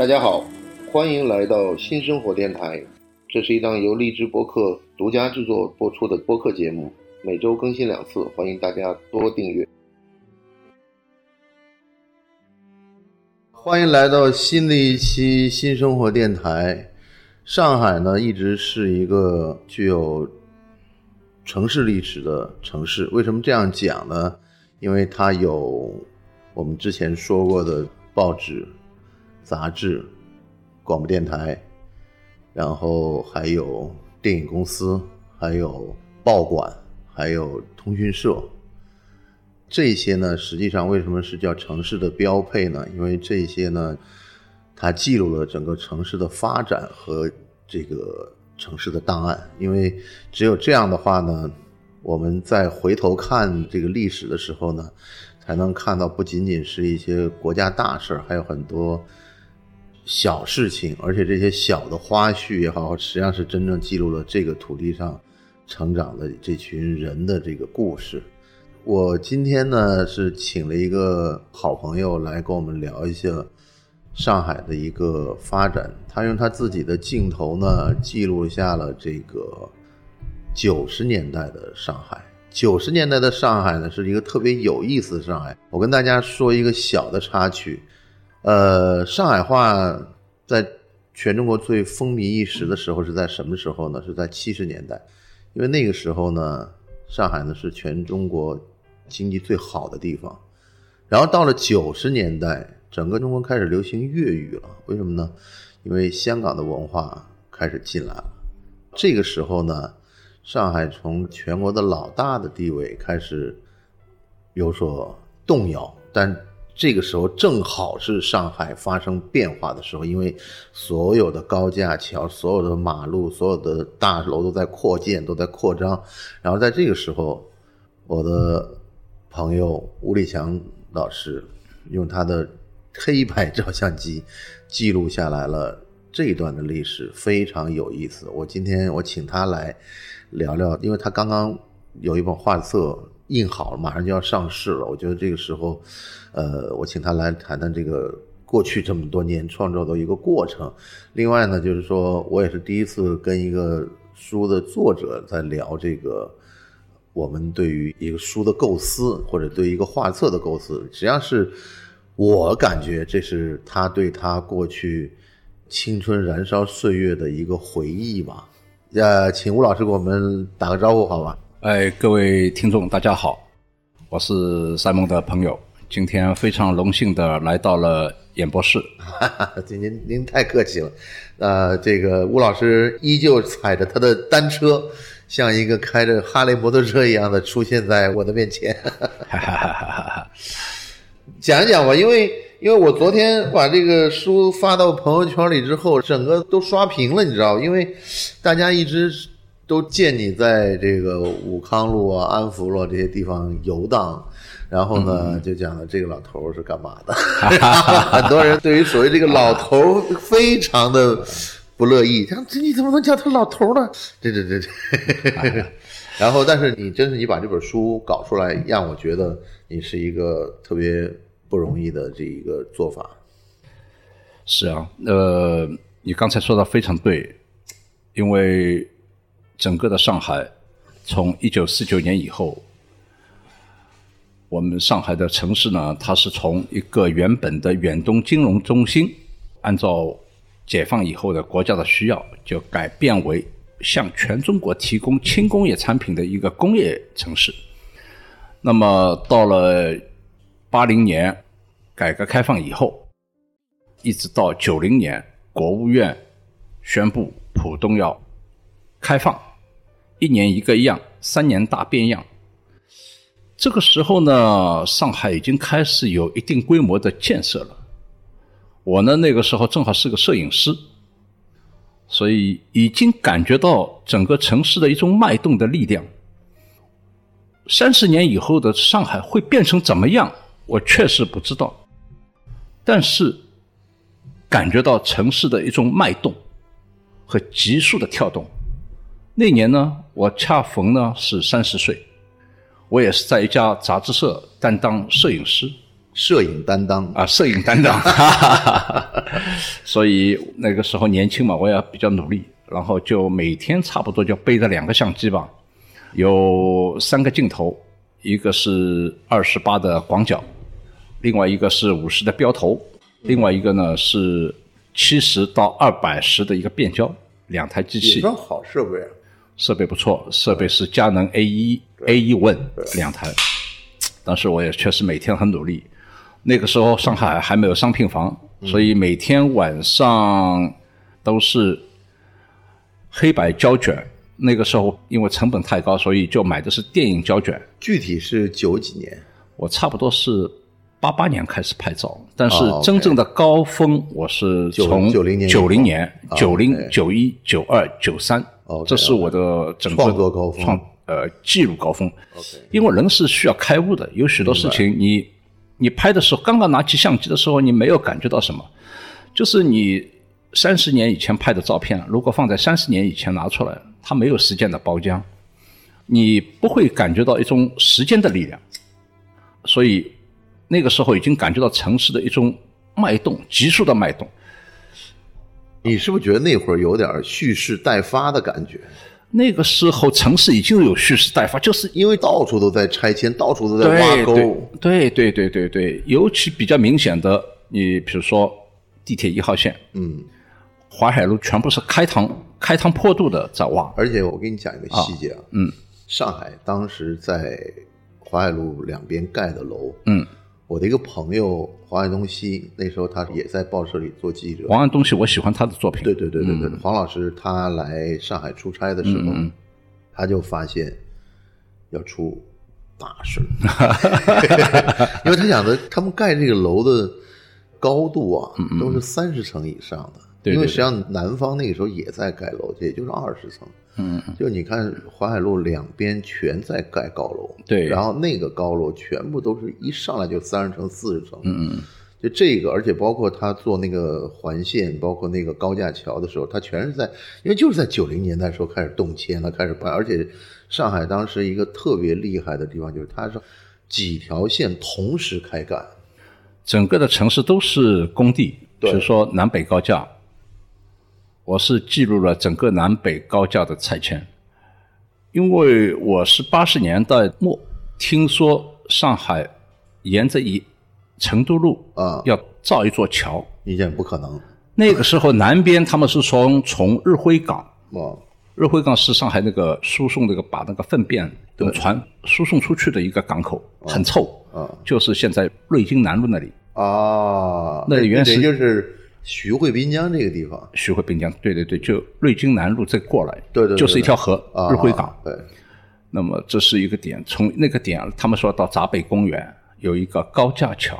大家好，欢迎来到新生活电台。这是一档由荔枝播客独家制作播出的播客节目，每周更新两次，欢迎大家多订阅。欢迎来到新的一期新生活电台。上海呢，一直是一个具有城市历史的城市。为什么这样讲呢？因为它有我们之前说过的报纸、杂志、广播电台，然后还有电影公司，还有报馆，还有通讯社。这些呢，实际上为什么是叫城市的标配呢？因为这些呢。它记录了整个城市的发展和这个城市的档案，因为只有这样的话呢，我们在回头看这个历史的时候呢，才能看到不仅仅是一些国家大事还有很多小事情，而且这些小的花絮也好，实际上是真正记录了这个土地上成长的这群人的这个故事。我今天呢是请了一个好朋友来跟我们聊一下。上海的一个发展，他用他自己的镜头呢，记录下了这个九十年代的上海。九十年代的上海呢，是一个特别有意思的上海。我跟大家说一个小的插曲，呃，上海话在全中国最风靡一时的时候是在什么时候呢？是在七十年代，因为那个时候呢，上海呢是全中国经济最好的地方。然后到了九十年代。整个中国开始流行粤语了，为什么呢？因为香港的文化开始进来了。这个时候呢，上海从全国的老大的地位开始有所动摇。但这个时候正好是上海发生变化的时候，因为所有的高架桥、所有的马路、所有的大楼都在扩建、都在扩张。然后在这个时候，我的朋友吴立强老师用他的。黑白照相机记录下来了这一段的历史，非常有意思。我今天我请他来聊聊，因为他刚刚有一本画册印好了，马上就要上市了。我觉得这个时候，呃，我请他来谈谈这个过去这么多年创造的一个过程。另外呢，就是说我也是第一次跟一个书的作者在聊这个，我们对于一个书的构思，或者对一个画册的构思，实际上是。我感觉这是他对他过去青春燃烧岁月的一个回忆吧。呃，请吴老师给我们打个招呼，好吧？哎，各位听众，大家好，我是赛梦的朋友，今天非常荣幸的来到了演播室。您您您太客气了。呃，这个吴老师依旧踩着他的单车，像一个开着哈雷摩托车一样的出现在我的面前。哈哈哈哈哈。讲一讲吧，因为因为我昨天把这个书发到朋友圈里之后，整个都刷屏了，你知道因为大家一直都见你在这个武康路啊、安福路这些地方游荡，然后呢，就讲了这个老头是干嘛的。很多人对于所谓这个老头非常的不乐意，讲这你怎么能叫他老头呢？这这这这。然后，但是你真是你把这本书搞出来，让我觉得你是一个特别不容易的这一个做法。是啊，呃，你刚才说的非常对，因为整个的上海从一九四九年以后，我们上海的城市呢，它是从一个原本的远东金融中心，按照解放以后的国家的需要，就改变为。向全中国提供轻工业产品的一个工业城市。那么到了八零年改革开放以后，一直到九零年，国务院宣布浦东要开放，一年一个样，三年大变样。这个时候呢，上海已经开始有一定规模的建设了。我呢，那个时候正好是个摄影师。所以已经感觉到整个城市的一种脉动的力量。三十年以后的上海会变成怎么样？我确实不知道。但是感觉到城市的一种脉动和急速的跳动。那年呢，我恰逢呢是三十岁，我也是在一家杂志社担当摄影师。摄影担当啊，摄影担当，所以那个时候年轻嘛，我也比较努力，然后就每天差不多就背着两个相机吧，有三个镜头，一个是二十八的广角，另外一个是五十的标头，另外一个呢是七十到二百十的一个变焦，两台机器，也算好设备啊。设备不错，设备是佳能 A 一 A 一 One 两台，当时我也确实每天很努力。那个时候上海还没有商品房，所以每天晚上都是黑白胶卷。那个时候因为成本太高，所以就买的是电影胶卷。具体是九几年，我差不多是八八年开始拍照，但是真正的高峰我是从九90年九零年、啊九零、九一、九二、九三这是我的整个创作高峰创呃记录高峰。因为人是需要开悟的，有许多事情你你拍的时候，刚刚拿起相机的时候，你没有感觉到什么，就是你三十年以前拍的照片，如果放在三十年以前拿出来，它没有时间的包浆，你不会感觉到一种时间的力量，所以那个时候已经感觉到城市的一种脉动，急速的脉动。你是不是觉得那会儿有点蓄势待发的感觉？那个时候城市已经有蓄势待发，就是因为到处都在拆迁，到处都在挖沟。对对对对对，尤其比较明显的，你比如说地铁一号线，嗯，淮海路全部是开膛开膛破肚的在挖，而且我跟你讲一个细节啊，嗯，上海当时在淮海路两边盖的楼，嗯，我的一个朋友黄爱东西，那时候他也在报社里做记者。黄爱东西我喜欢他的作品，对对对对对，黄老师他来上海出差的时候，他就发现要出大事儿，因为他讲的他们盖这个楼的高度啊，都是三十层以上的。对对因为实际上南方那个时候也在盖楼，也就是二十层。嗯，就你看淮海路两边全在盖高楼，对。然后那个高楼全部都是一上来就三十层、四十层。嗯嗯，就这个，而且包括他做那个环线，包括那个高架桥的时候，他全是在，因为就是在九零年代时候开始动迁了，开始办，而且上海当时一个特别厉害的地方就是它是几条线同时开干，整个的城市都是工地，比对。如说南北高架，我是记录了整个南北高架的拆迁，因为我是八十年代末听说上海沿着一成都路啊要造一座桥，一件不可能，那个时候南边他们是从从日辉港。哇，日辉港是上海那个输送那个把那个粪便用船输送出去的一个港口，很臭，啊就是现在瑞金南路那里。啊，那原始就是徐汇滨江这个地方，徐汇滨江，对对对，就瑞金南路再过来，对对对就是一条河，啊，日晖港。对，那么这是一个点，从那个点，他们说到闸北公园有一个高架桥，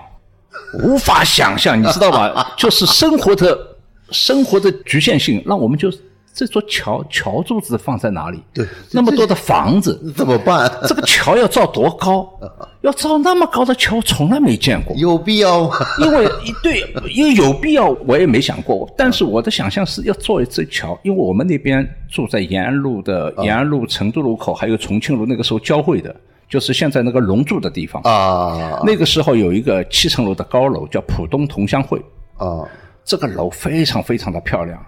无法想象，你知道吧？就是生活的生活的局限性，让我们就这座桥桥柱子放在哪里？对那么多的房子，怎么办？这个桥要造多高？要造那么高的桥，从来没见过。有必要吗？因为一对，因为有必要，我也没想过。但是我的想象是要做一座桥，因为我们那边住在延安路的延安路成都路口，还有重庆路，那个时候交汇的，就是现在那个龙柱的地方。啊那个时候有一个七层楼的高楼叫浦东同乡会，啊这个楼非常非常的漂亮。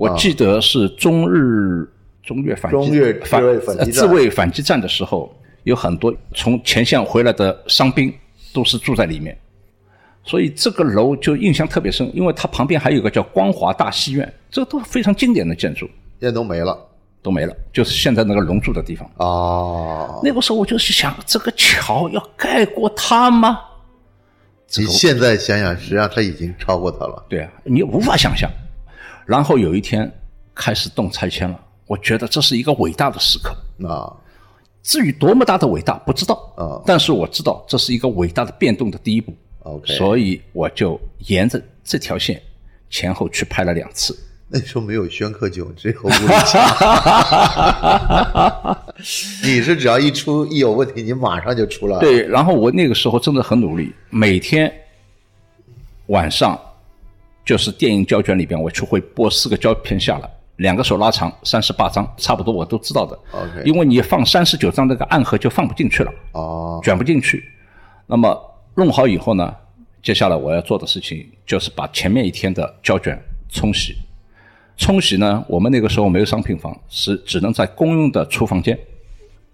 我记得是中日中越反击中越反自卫反击呃战自卫反击战的时候，有很多从前线回来的伤兵都是住在里面，所以这个楼就印象特别深，因为它旁边还有一个叫光华大戏院，这都非常经典的建筑现在都没了都没了，就是现在那个龙柱的地方。哦！那个时候我就是想，这个桥要盖过它吗？你现在想想，实际上它已经超过它了。对啊，你无法想象。然后有一天开始动拆迁了，我觉得这是一个伟大的时刻。啊至于多么大的伟大，不知道啊但是我知道这是一个伟大的变动的第一步。，OK，所以我就沿着这条线前后去拍了两次。那时候没有宣克酒，只有吴立强。你是只要一出一有问题，你马上就出来了。对，然后我那个时候真的很努力，每天晚上就是电影胶卷里边，我就会播四个胶片下来，两个手拉长，三十八张，差不多我都知道的。OK 因为你放三十九张，那个暗盒就放不进去了，哦，卷不进去。那么弄好以后呢，接下来我要做的事情就是把前面一天的胶卷冲洗。冲洗呢，我们那个时候没有商品房，是只能在公用的厨房间。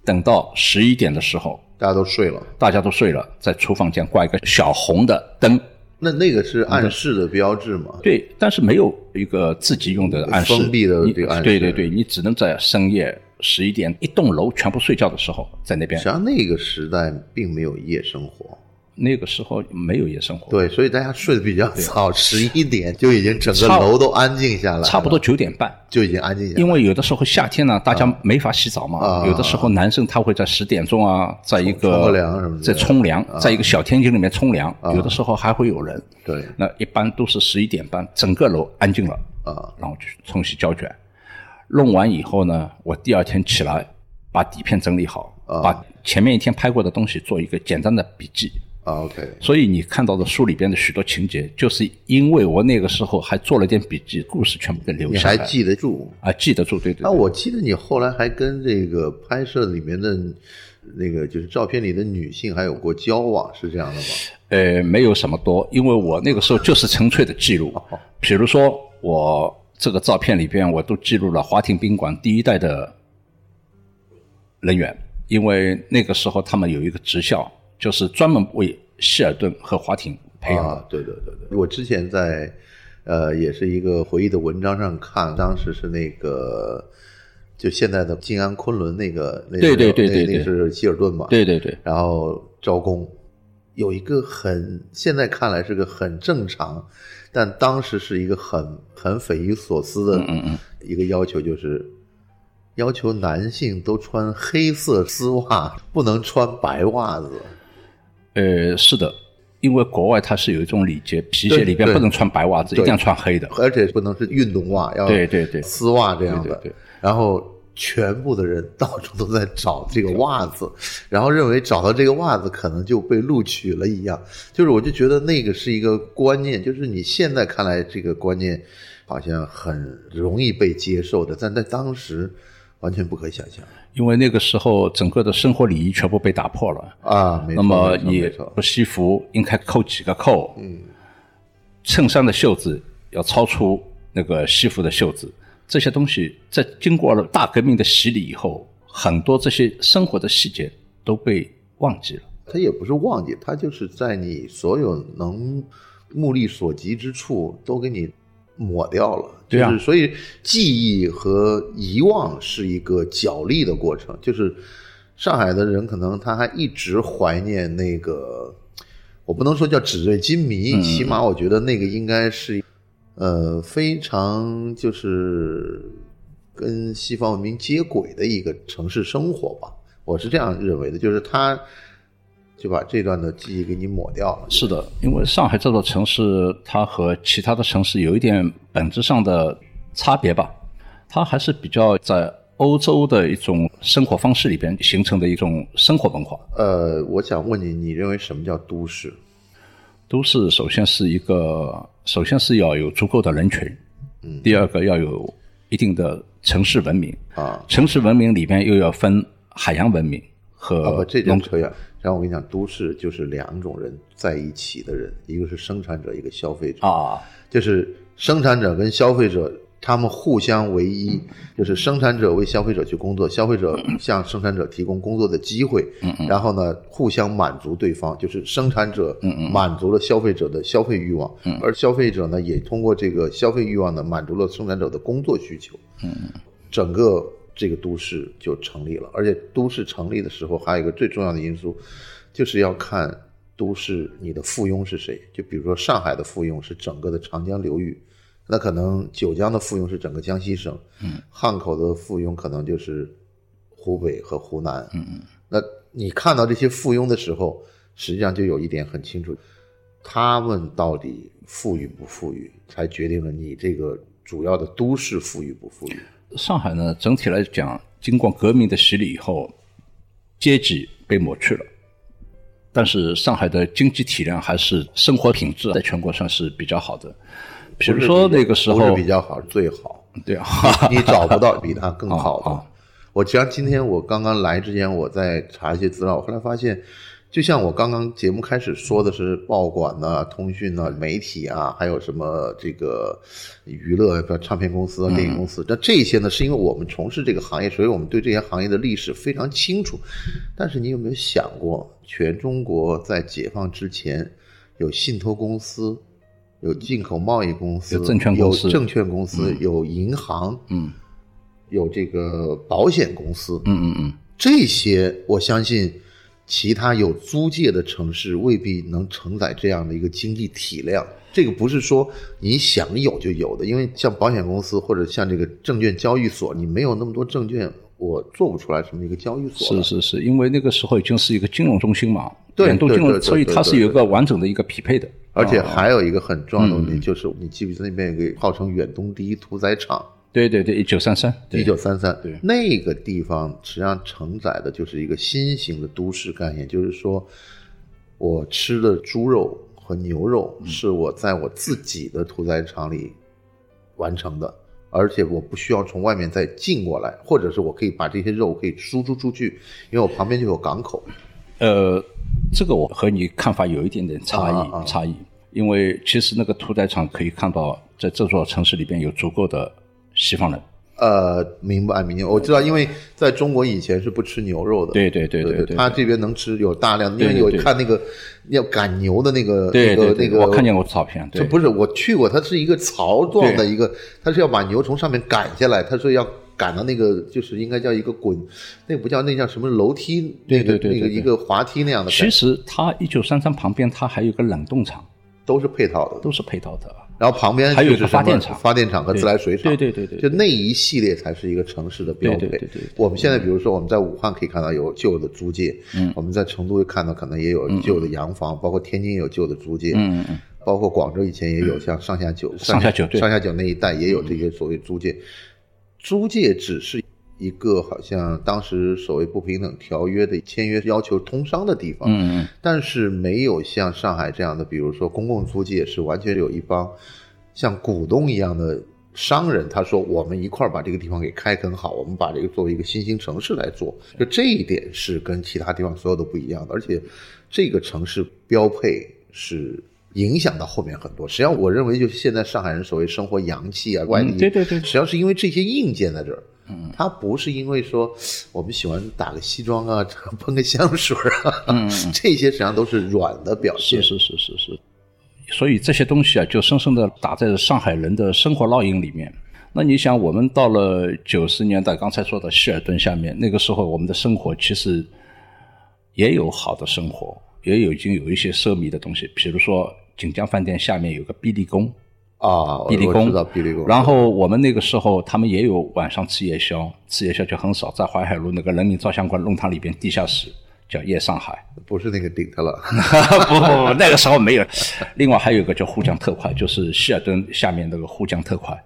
等到十一点的时候，大家都睡了，大家都睡了，在厨房间挂一个小红的灯。那那个是暗示的标志吗？对，但是没有一个自己用的暗示，封闭的这个暗示对对对，你只能在深夜十一点，一栋楼全部睡觉的时候，在那边实际。上那个时代并没有夜生活，那个时候没有夜生活，对，所以大家睡得比较早，十一点就已经整个楼都安静下来了，差不多九点半。就已经安静下来。因为有的时候夏天呢，大家没法洗澡嘛，啊。有的时候男生他会在十点钟啊，在一个冲凉什么之类的。在冲凉，在一个小天井里面冲凉，啊。有的时候还会有人。对。那一般都是十一点半，整个楼安静了，啊，然后去冲洗胶卷。弄完以后呢，我第二天起来把底片整理好，啊。把前面一天拍过的东西做一个简单的笔记。啊，OK，所以你看到的书里边的许多情节，就是因为我那个时候还做了点笔记，故事全部给留你下来。还记得住？啊，记得住，对对啊，对。我记得你后来还跟这个拍摄里面的那个就是照片里的女性还有过交往，是这样的吗？呃，没有什么多，因为我那个时候就是纯粹的记录。比如说，我这个照片里边，我都记录了华庭宾馆第一代的人员，因为那个时候他们有一个职校，就是专门为希尔顿和华庭培养的。啊，对对对对，我之前在呃也是一个回忆的文章上看，当时是那个就现在的静安昆仑那个那对对对对那是希尔顿嘛，对对对，然后招工有一个很现在看来是个很正常，但当时是一个很很匪夷所思的嗯嗯。一个要求，就是要求男性都穿黑色丝袜，不能穿白袜子。呃，是的，因为国外它是有一种礼节，皮鞋里边不能穿白袜子，一定要穿黑的。而且不能是运动袜，要对对对丝袜这样的。对对对然后全部的人到处都在找这个袜子，然后认为找到这个袜子可能就被录取了一样。就是我就觉得那个是一个观念，就是你现在看来这个观念好像很容易被接受的，但在当时完全不可以想象因为那个时候整个的生活礼仪全部被打破了。啊。没错，那么你西服应该扣几个扣？嗯，衬衫的袖子要超出那个西服的袖子，这些东西在经过了大革命的洗礼以后，很多这些生活的细节都被忘记了。他也不是忘记，他就是在你所有能目力所及之处都给你抹掉了。对啊就是所以记忆和遗忘是一个角力的过程。就是上海的人可能他还一直怀念那个，我不能说叫纸醉金迷，起码我觉得那个应该是呃非常就是跟西方文明接轨的一个城市生活吧。我是这样认为的，就是他就把这段的记忆给你抹掉了。是的，因为上海这座城市，它和其他的城市有一点本质上的差别吧，它还是比较在欧洲的一种生活方式里边形成的一种生活文化。呃，我想问你，你认为什么叫都市？都市首先是一个，首先是要有足够的人群，嗯，第二个要有一定的城市文明啊，城市文明里边又要分海洋文明和啊不，这农点扯远。然后我跟你讲，都市就是两种人在一起的人，一个是生产者，一个消费者。啊，就是生产者跟消费者，他们互相为一，就是生产者为消费者去工作，消费者向生产者提供工作的机会，然后呢，互相满足对方，就是生产者满足了消费者的消费欲望，而消费者呢，也通过这个消费欲望呢，满足了生产者的工作需求，整个这个都市就成立了。而且都市成立的时候，还有一个最重要的因素，就是要看都市你的附庸是谁。就比如说上海的附庸是整个的长江流域，那可能九江的附庸是整个江西省，嗯，汉口的附庸可能就是湖北和湖南，嗯嗯。那你看到这些附庸的时候，实际上就有一点很清楚，他们到底富裕不富裕，才决定了你这个主要的都市富裕不富裕。上海呢，整体来讲，经过革命的洗礼以后，阶级被抹去了，但是上海的经济体量还是生活品质在全国算是比较好的。比如说那个时候，比较好，最好。对啊，你找不到比它更好的。啊啊我实际上今天我刚刚来之前，我在查一些资料，我后来发现，就像我刚刚节目开始说的是报馆呐、通讯呐、媒体啊，还有什么这个娱乐，唱片公司啊、电影公司，那这些呢，是因为我们从事这个行业，所以我们对这些行业的历史非常清楚。但是你有没有想过，全中国在解放之前，有信托公司，有进口贸易公司，有证券公司有证券公司，有银行，嗯。有这个保险公司，嗯嗯嗯，这些我相信，其他有租界的城市未必能承载这样的一个经济体量。这个不是说你想有就有的，因为像保险公司或者像这个证券交易所，你没有那么多证券，我做不出来什么一个交易所。是是是，因为那个时候已经是一个金融中心嘛，对远东金融，所以它是有一个完整的一个匹配的。而且啊还有一个很重要的问题，就是你记不记得那边有个号称远东第一屠宰场？对对对，一九三三，一九三三。对，那个地方实际上承载的就是一个新型的都市概念，就是说，我吃的猪肉和牛肉嗯。是我在我自己的屠宰场里完成的，而且我不需要从外面再进过来，或者是我可以把这些肉可以输出出去，因为我旁边就有港口。呃，这个我和你看法有一点点差异，啊啊啊。差异。因为其实那个屠宰场可以看到，在这座城市里边有足够的西方人。呃，明白明白，我知道，因为在中国以前是不吃牛肉的，对对对对对对他这边能吃有大量，因为有看那个要赶牛的那个那个那个，我看见过草片。对，这不是我去过，它是一个槽状的一个，它是要把牛从上面赶下来，它是要赶到那个就是应该叫一个滚，那个不叫那叫什么楼梯，对对对那个一个滑梯那样的，其实它一九三三旁边它还有个冷冻厂，都是配套的。都是配套的。然后旁边还有一个发电厂发电厂和自来水厂，对对对对对就那一系列才是一个城市的标配。对对对我们现在比如说我们在武汉可以看到有旧的租界，嗯，我们在成都看到可能也有旧的洋房，包括天津也有旧的租界，嗯嗯嗯，包括广州以前也有像上下九、上下九对上下九那一带也有这些所谓租界。租界只是一个好像当时所谓不平等条约的签约要求通商的地方，但是没有像上海这样的，比如说公共租界是完全有一帮像股东一样的商人，他说我们一块儿把这个地方给开垦好，我们把这个作为一个新兴城市来做，就这一点是跟其他地方所有都不一样的，而且这个城市标配是。影响到后面很多，实际上我认为就是现在上海人所谓生活洋气啊、外地，对对对。实际上是因为这些硬件在这儿，嗯，它不是因为说我们喜欢打个西装啊、喷个香水啊，嗯，这些实际上都是软的表现。是是是是是，所以这些东西啊，就深深的打在了上海人的生活烙印里面。那你想，我们到了九十年代，刚才说的希尔顿下面，那个时候我们的生活其实也有好的生活，也有已经有一些奢靡的东西，比如说锦江饭店下面有个碧丽宫，啊，我碧丽宫。然后我们那个时候，他们也有晚上吃夜宵，吃夜宵就很少，在淮海路那个人民照相馆弄堂里边地下室叫夜上海。不是那个顶特了，不不不，那个时候没有。另外还有一个叫沪江特快，就是希尔顿下面那个沪江特快。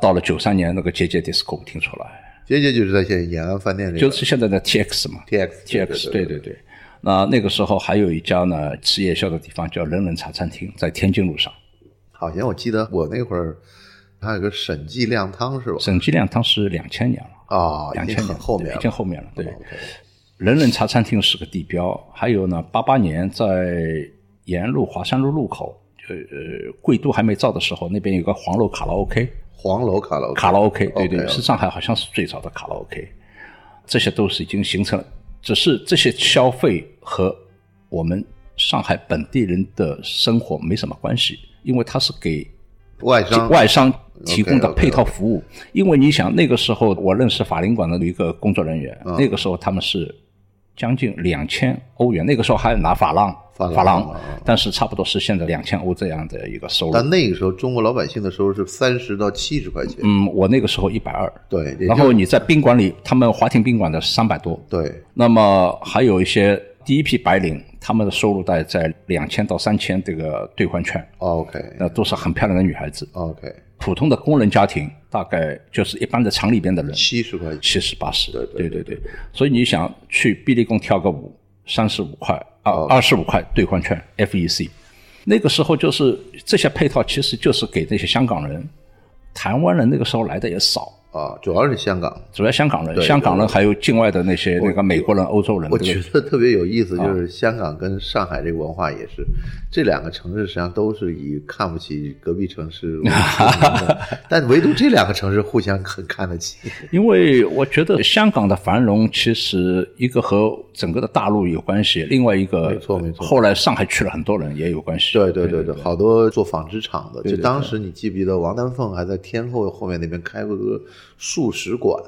到了九三年，那个节节 disco 听出来，杰杰就是在现在延安饭店里，就是现在的 TX 嘛 TX TX 对对对对。那那个时候还有一家呢吃夜宵的地方叫人人茶餐厅，在天津路上。好像我记得我那会儿还有个沈记靓汤是吧？沈记亮汤是两千年了，啊，两千年后面了，已经后面了。对，人人茶餐厅是个地标，还有呢，八八年在延安路华山路路口，就呃贵都还没造的时候，那边有个黄楼卡拉 OK，黄楼卡拉 OK，卡拉 OK，对对是上海好像是最早的卡拉 OK，这些都是已经形成了，只是这些消费和我们上海本地人的生活没什么关系，因为它是给外商。外商提供的配套服务。因为你想，那个时候我认识法领馆的一个工作人员，嗯。那个时候他们是将近两千欧元，那个时候还拿法郎，法郎法郎啊，但是差不多是现在两千欧这样的一个收入。但那个时候中国老百姓的收入是三十到七十块钱，嗯，我那个时候一百二，对，然后你在宾馆里，他们华庭宾馆的三百多，对。那么还有一些第一批白领，他们的收入大概在两千到三千这个兑换券，，OK。那都是很漂亮的女孩子。OK，普通的工人家庭大概就是一般的厂里边的人，七十块钱，七十八十，对对对对。所以你想去碧丽宫跳个舞，三十五块二，二十五块兑换券 FEC，那个时候就是这些配套，其实就是给那些香港人、台湾人那个时候来的也少，啊，主要是香港。主要香港人，香港人还有境外的那些那个美国人、欧洲人，我觉得特别有意思，就是香港跟上海这个文化也是，这两个城市实际上都是以看不起隔壁城市 但唯独这两个城市互相很看得起。因为我觉得香港的繁荣其实一个和整个的大陆有关系，另外一个没错没错后来上海去了很多人也有关系。对对对对，好多做纺织厂的，就当时你记不记得王丹凤还在天后后面那边开过个素食馆，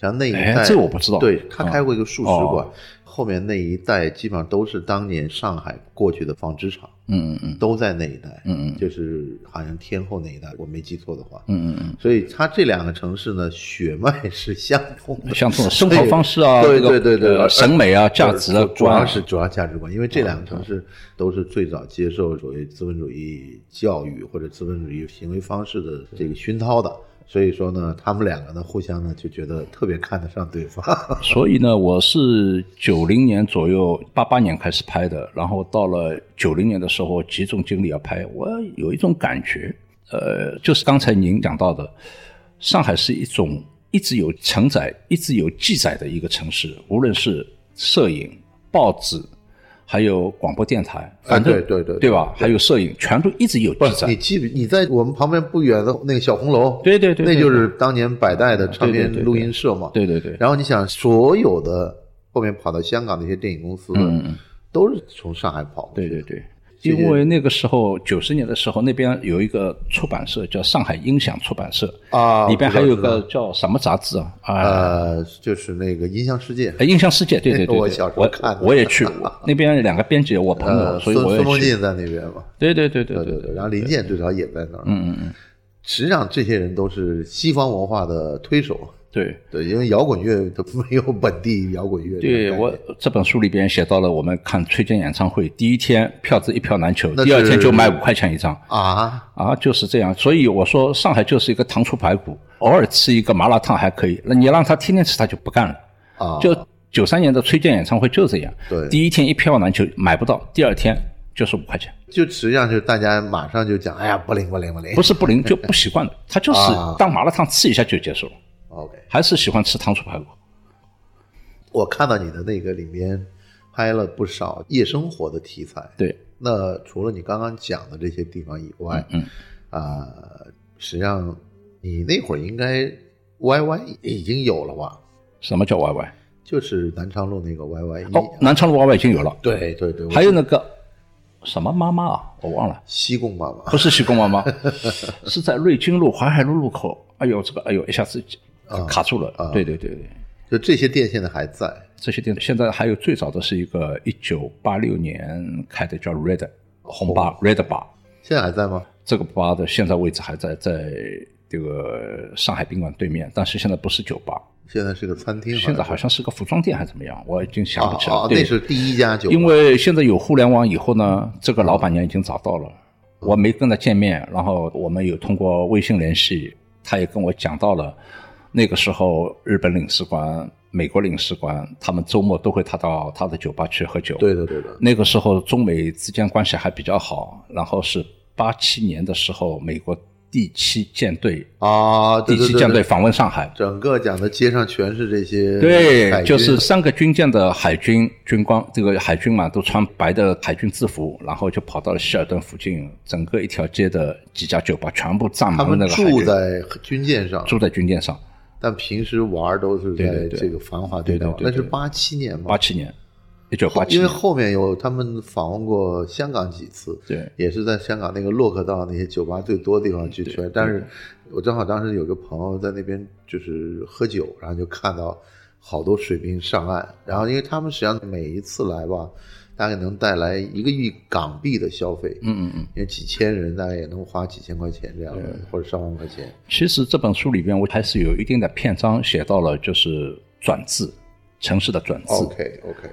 像那一哎带，这我不知道对他开过一个素食馆哦，后面那一带基本上都是当年上海过去的纺织厂，嗯嗯嗯都在那一带，嗯嗯就是好像天后那一带，我没记错的话，嗯嗯嗯。所以它这两个城市呢，血脉是相通的，相通的生活方式啊，对对对对呃审美啊、价值啊，主要是主要价值观，因为这两个城市都是最早接受所谓资本主义教育或者资本主义行为方式的这个熏陶的，所以说呢，他们两个呢互相呢就觉得特别看得上对方。所以呢，我是九零年左右，八八年开始拍的，然后到了九零年的时候集中精力要拍，我有一种感觉，呃，就是刚才您讲到的，上海是一种一直有承载、一直有记载的一个城市，无论是摄影、报纸，还有广播电台，反正、对对对对吧？还有摄影，全都一直有记载你。记不？你在我们旁边不远的那个小红楼，对对对对那就是当年百代的唱片录音社嘛。对对对，然后你想，所有的后面跑到香港那些电影公司的，嗯嗯都是从上海跑过去的。对对对，因为那个时候九十年的时候，那边有一个出版社叫上海音响出版社，啊，里边还有个叫什么杂志啊？啊，呃，就是那个音像世界，呃音像世界，对对对，我小时候看的我也去过，那边两个编辑我朋友，呃，所以我也去。孙梦进在那边嘛。对对对对对对对，然后林健最早也在那儿。嗯嗯嗯，实际上这些人都是西方文化的推手，对。对，因为摇滚乐它没有本地摇滚乐。对我这本书里边写到了，我们看崔健演唱会，第一天票子一票难求，第二天就卖五块钱一张啊，啊，就是这样。所以我说上海就是一个糖醋排骨，偶尔吃一个麻辣烫还可以，那你让他天天吃他就不干了。啊，就九三年的崔健演唱会就这样，对第一天一票难求，买不到，第二天就是五块钱，就实际上就是大家马上就讲，哎呀，不灵不灵不灵。不是不灵就不习惯了，他就是啊当麻辣烫吃一下就结束了，OK，还是喜欢吃糖醋排骨。我看到你的那个里面拍了不少夜生活的题材。对，那除了你刚刚讲的这些地方以外，嗯，啊、实际上你那会儿应该 YY 已经有了吧？什么叫 YY？就是南昌路那个 YY 一、哦，南昌路 YY 已经有了，对对对，我还有那个什么妈妈啊，我忘了，西贡妈妈不是西贡妈妈，是在瑞金路淮海路路口。哎呦，这个哎呦，一下子卡住了。对对对对，就这些店现在还在。这些店现在还有最早的是一个一九八六年开的叫 Red 红吧 Red Bar。现在还在吗？这个吧的现在位置还在在这个上海宾馆对面，但是现在不是酒吧，现在是个餐厅，现在好像是个服装店还是怎么样，我已经想不起来。那是第一家酒吧，因为现在有互联网以后呢，这个老板娘已经找到了，我没跟她见面，然后我们有通过微信联系，她也跟我讲到了，那个时候日本领事馆、美国领事馆，他们周末都会他到他的酒吧去喝酒。对的对的，那个时候中美之间关系还比较好，然后是八七年的时候，美国第七舰队啊，对对对第七舰队，访问上海，整个讲的街上全是这些对，就是三个军舰的海军军官，这个海军嘛都穿白的海军制服，然后就跑到了希尔顿附近，整个一条街的几家酒吧全部占满了那个海军。住在军舰上，住在军舰上。但平时玩都是在这个繁华地带玩。对对对对。那是八七年嘛八，七年，一九八七因为，后面有他们访问过香港几次，对。也是在香港那个洛克道那些酒吧最多的地方去圈。但是我正好当时有个朋友在那边就是喝酒，然后就看到好多水兵上岸，然后因为他们实际上每一次来吧，大概能带来一个亿港币的消费，嗯嗯嗯。因为几千人大概也能花几千块钱这样的，或者上万块钱。其实这本书里边，我还是有一定的篇章写到了，就是转制，城市的转制。OK OK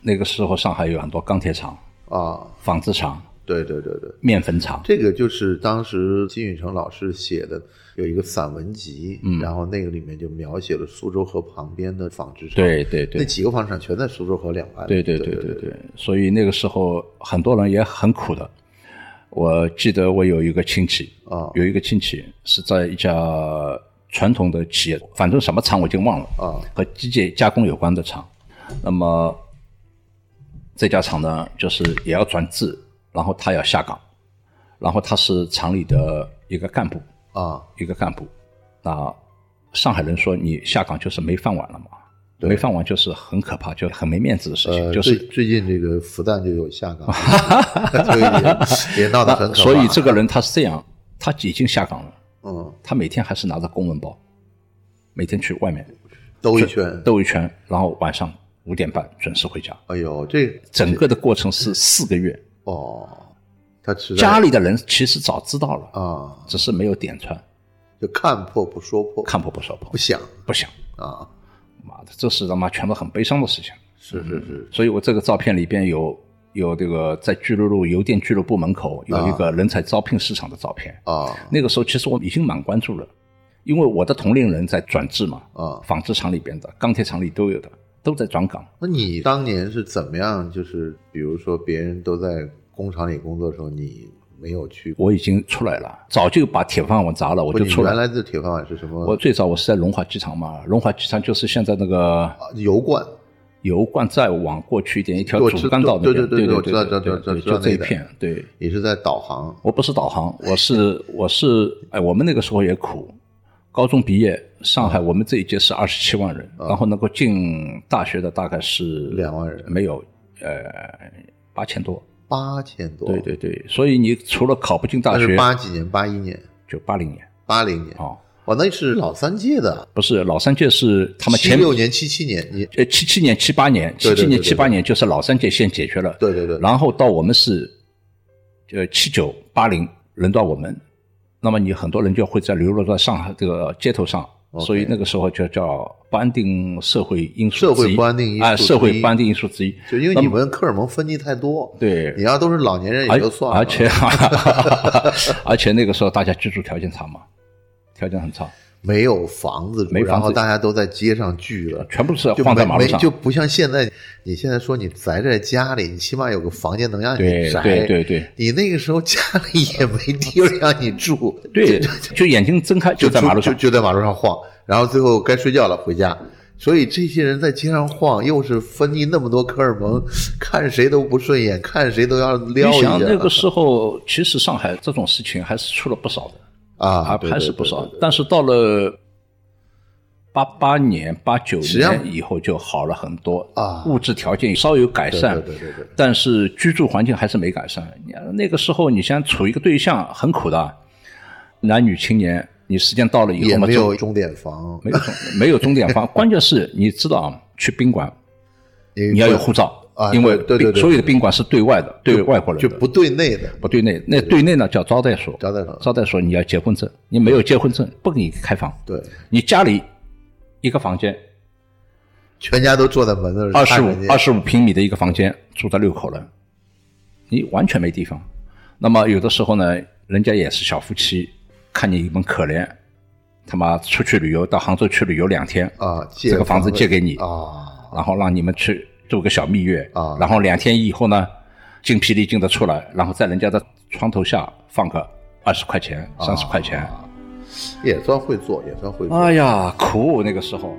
那个时候上海有很多钢铁厂、啊，纺织厂、对对对对，面粉厂。这个就是当时金宇成老师写的，有一个散文集，嗯。然后那个里面就描写了苏州河旁边的纺织厂，对对对。那几个纺织厂全在苏州河两岸，对对对对对对，所以那个时候很多人也很苦的。我记得我有一个亲戚啊。有一个亲戚是在一家传统的企业，反正什么厂我已经忘了啊，和机械加工有关的厂。那么这家厂呢，就是也要转制，然后他要下岗，然后他是厂里的一个干部，啊，一个干部。那上海人说你下岗就是没饭碗了嘛，没饭碗就是很可怕，就很没面子的事情，呃，就是最最近这个复旦就有下岗，所以也 也闹得很可怕。所以这个人他是这样，他已经下岗了，嗯，他每天还是拿着公文包，每天去外面兜一圈，兜一圈，然后晚上五点半准时回家。哎呦，这整个的过程是四个月，哦，他家里的人其实早知道了，啊，只是没有点穿，就看破不说破，看破不说破不，想。不想，啊，妈的，这是他妈全部很悲伤的事情。是是是，所以我这个照片里边有有这个在巨鹿路邮电俱乐部门口有一个人才招聘市场的照片。啊。那个时候其实我已经蛮关注了，因为我的同龄人在转制嘛，啊，纺织厂里边的、钢铁厂里都有的，都在转岗。那你当年是怎么样？就是比如说别人都在工厂里工作的时候，你没有去，我已经出来了，早就把铁饭碗砸了，我就出来了。原来的铁饭碗是什么？我最早我是在龙华机场嘛，龙华机场就是现在那个啊油罐油罐再往过去一点，一条主干道那边，对对对对我知道对知道知道对知道那一带就这一片，对。也是在导航我不是导航，我是我是哎，我们那个时候也苦，高中毕业，上海我们这一届是二十七万人，然后能够进大学的大概是两万人。没有呃八千多，八千多，对对对，所以你除了考不进大学，八几年？八一年？就八零年。八零年？哦，哦，那是老三届的，不是老三届是他们七前六年、七七年，你呃七七年七八年七七年七八年就是老三届先解决了，对对对，然后到我们是，呃，七九八零轮到我们，那么你很多人就会在流落在上海这个街头上所以那个时候就叫不安定社会因素社会不安定因素哎，社会不安定因素之一。就因为你们科尔蒙分泌太多，对。你要都是老年人也就算了，而且 而且那个时候大家居住条件差嘛，条件很差，没有房子住，然后大家都在街上聚了。全部是就放在马路上。没就不像现在，你现在说你宅在家里，你起码有个房间能让你对宅。对对对你那个时候家里也没地儿让你住，对，就眼睛睁开就在马路上就。就在马路上晃，然后最后该睡觉了回家。所以这些人在街上晃，又是分泌那么多荷尔蒙，看谁都不顺眼，看谁都要撩你一下。想那个时候，其实上海这种事情还是出了不少的。啊，还是不少。但是到了八八年、八九年以后就好了很多啊。物质条件稍有改善，对对对但是居住环境还是没改善。你那个时候，你想处一个对象很苦的，男女青年，你时间到了以后嘛，没有钟点房，没有钟没有钟点房，关键是你知道啊，去宾馆你你要有护照啊因为对对对对。所有的宾馆是对外的，对外国人的。就不对内的。不对内，那对。内呢叫招待所，招待所。招待所你要结婚证，你没有结婚证不给你开房。对，你家里一个房间，全家都坐在门那儿二十五二十五平米的一个房间，住着六口人，你完全没地方。那么有的时候呢，人家也是小夫妻，看你们可怜，他妈出去旅游，到杭州去旅游两天，啊，借这个房子。借给你，啊，然后让你们去住个小蜜月啊然后两天以后呢，精疲力尽的出来，然后在人家的床头下放个二十块钱、三十块钱。也算会做，也算会做。哎呀，苦那个时候。